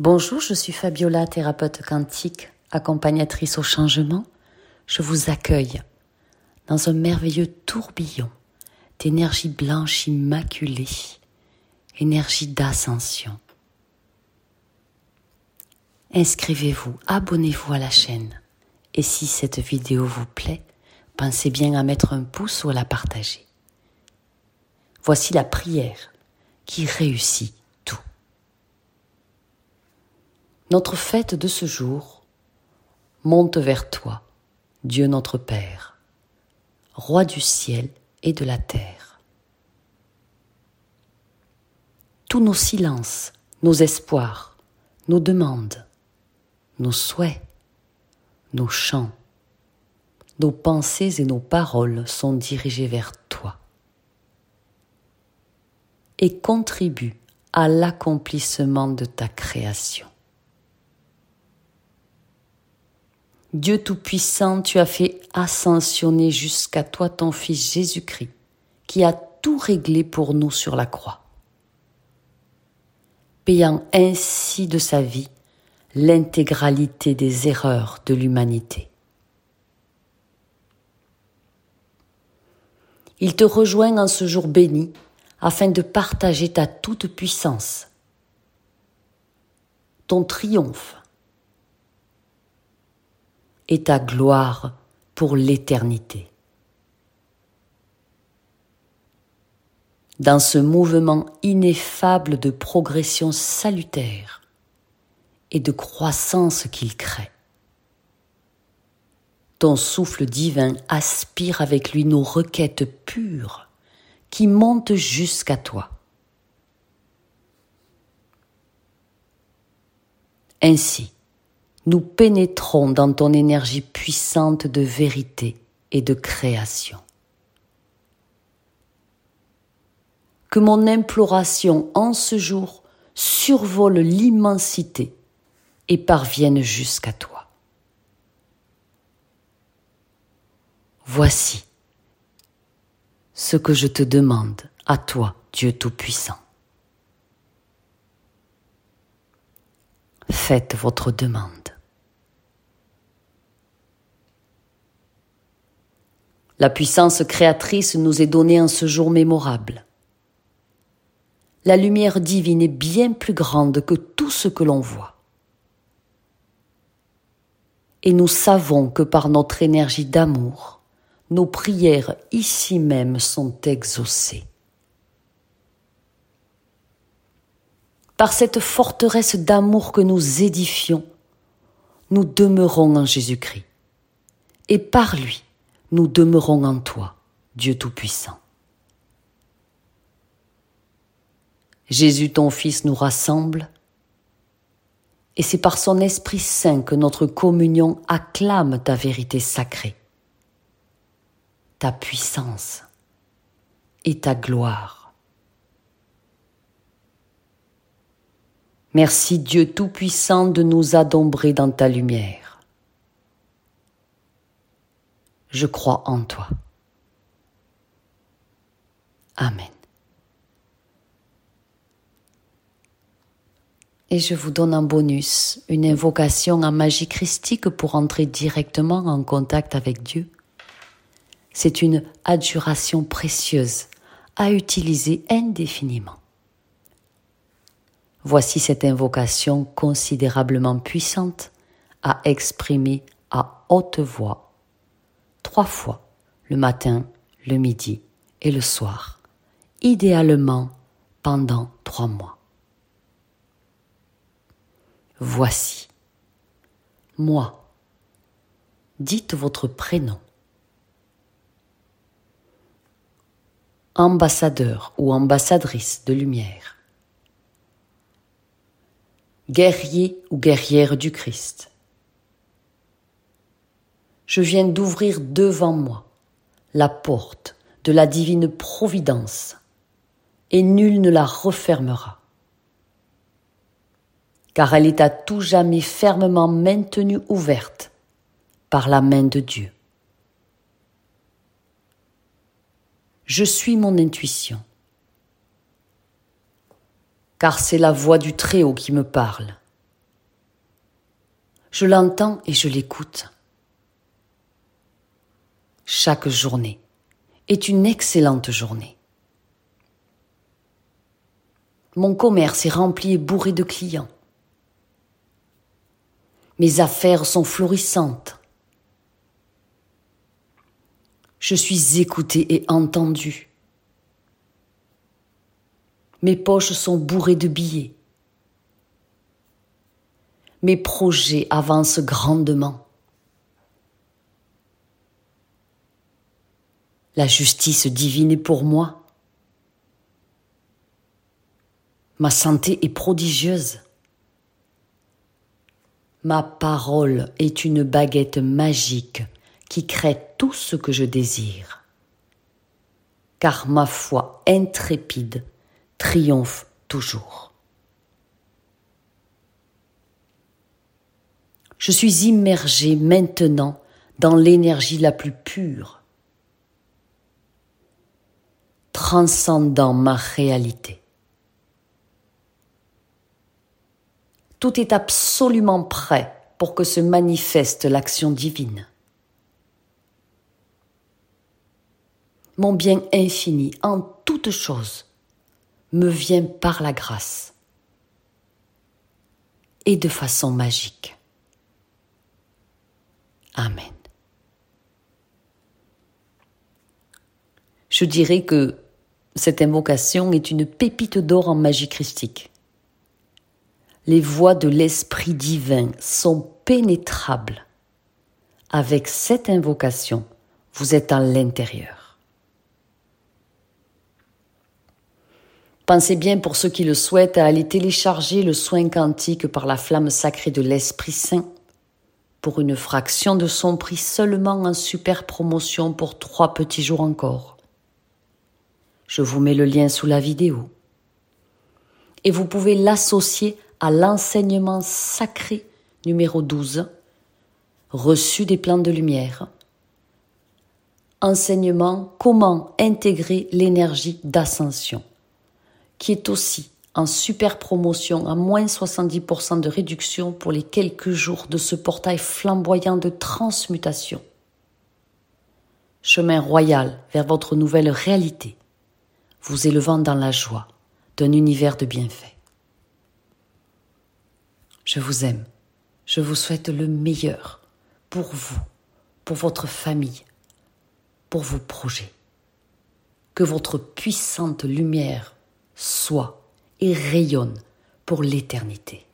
Bonjour, je suis Fabiola, thérapeute quantique, accompagnatrice au changement. Je vous accueille dans un merveilleux tourbillon d'énergie blanche immaculée, énergie d'ascension. Inscrivez-vous, abonnez-vous à la chaîne. Et si cette vidéo vous plaît, pensez bien à mettre un pouce ou à la partager. Voici la prière qui réussit Notre fête de ce jour monte vers toi, Dieu notre Père, Roi du ciel et de la terre. Tous nos silences, nos espoirs, nos demandes, nos souhaits, nos chants, nos pensées et nos paroles sont dirigés vers toi et contribuent à l'accomplissement de ta création. Dieu Tout-Puissant, tu as fait ascensionner jusqu'à toi ton Fils Jésus-Christ, qui a tout réglé pour nous sur la croix, payant ainsi de sa vie l'intégralité des erreurs de l'humanité. Il te rejoint en ce jour béni afin de partager ta toute puissance, ton triomphe, et ta gloire pour l'éternité. Dans ce mouvement ineffable de progression salutaire et de croissance qu'il crée, ton souffle divin aspire avec lui nos requêtes pures qui montent jusqu'à toi. Ainsi, nous pénétrons dans ton énergie puissante de vérité et de création. Que mon imploration en ce jour survole l'immensité et parvienne jusqu'à toi. Voici ce que je te demande à toi, Dieu Tout-Puissant. Faites votre demande. La puissance créatrice nous est donnée en ce jour mémorable. La lumière divine est bien plus grande que tout ce que l'on voit. Et nous savons que par notre énergie d'amour, nos prières ici même sont exaucées. Par cette forteresse d'amour que nous édifions, nous demeurons en Jésus-Christ. Et par lui, nous demeurons en toi, Dieu Tout-Puissant. Jésus, ton Fils, nous rassemble, et c'est par son Esprit Saint que notre communion acclame ta vérité sacrée, ta puissance et ta gloire. Merci Dieu Tout-Puissant de nous adombrer dans ta lumière. Je crois en toi. Amen. Et je vous donne en bonus une invocation en magie christique pour entrer directement en contact avec Dieu. C'est une adjuration précieuse à utiliser indéfiniment. Voici cette invocation considérablement puissante à exprimer à haute voix trois fois, le matin, le midi et le soir, idéalement pendant trois mois. Voici. Moi. Dites votre prénom. Ambassadeur ou ambassadrice de lumière. Guerrier ou guerrière du Christ je viens d'ouvrir devant moi la porte de la divine providence, et nul ne la refermera, car elle est à tout jamais fermement maintenue ouverte par la main de Dieu. Je suis mon intuition, car c'est la voix du Très-Haut qui me parle, Je l'entends et je l'écoute. Chaque journée est une excellente journée. Mon commerce est rempli et bourré de clients. Mes affaires sont florissantes. Je suis écouté et entendu. Mes poches sont bourrées de billets. Mes projets avancent grandement. La justice divine est pour moi. Ma santé est prodigieuse. Ma parole est une baguette magique qui crée tout ce que je désire. Car ma foi intrépide triomphe toujours. Je suis immergé maintenant dans l'énergie la plus pure, transcendant ma réalité. Tout est absolument prêt pour que se manifeste l'action divine. Mon bien infini en toutes choses me vient par la grâce et de façon magique. Amen. Je dirais que cette invocation est une pépite d'or en magie christique. Les voix de l'Esprit divin sont pénétrables. Avec cette invocation, vous êtes à l'intérieur. Pensez bien pour ceux qui le souhaitent à aller télécharger le soin quantique par la flamme sacrée de l'Esprit Saint pour une fraction de son prix seulement en super promotion pour trois petits jours encore. Je vous mets le lien sous la vidéo. Et vous pouvez l'associer à l'enseignement sacré numéro 12, reçu des plans de lumière. Enseignement comment intégrer l'énergie d'ascension, qui est aussi en super promotion à moins 70% de réduction pour les quelques jours de ce portail flamboyant de transmutation. Chemin royal vers votre nouvelle réalité, vous élevant dans la joie d'un univers de bienfaits. Je vous aime, je vous souhaite le meilleur pour vous, pour votre famille, pour vos projets. Que votre puissante lumière soit et rayonne pour l'éternité.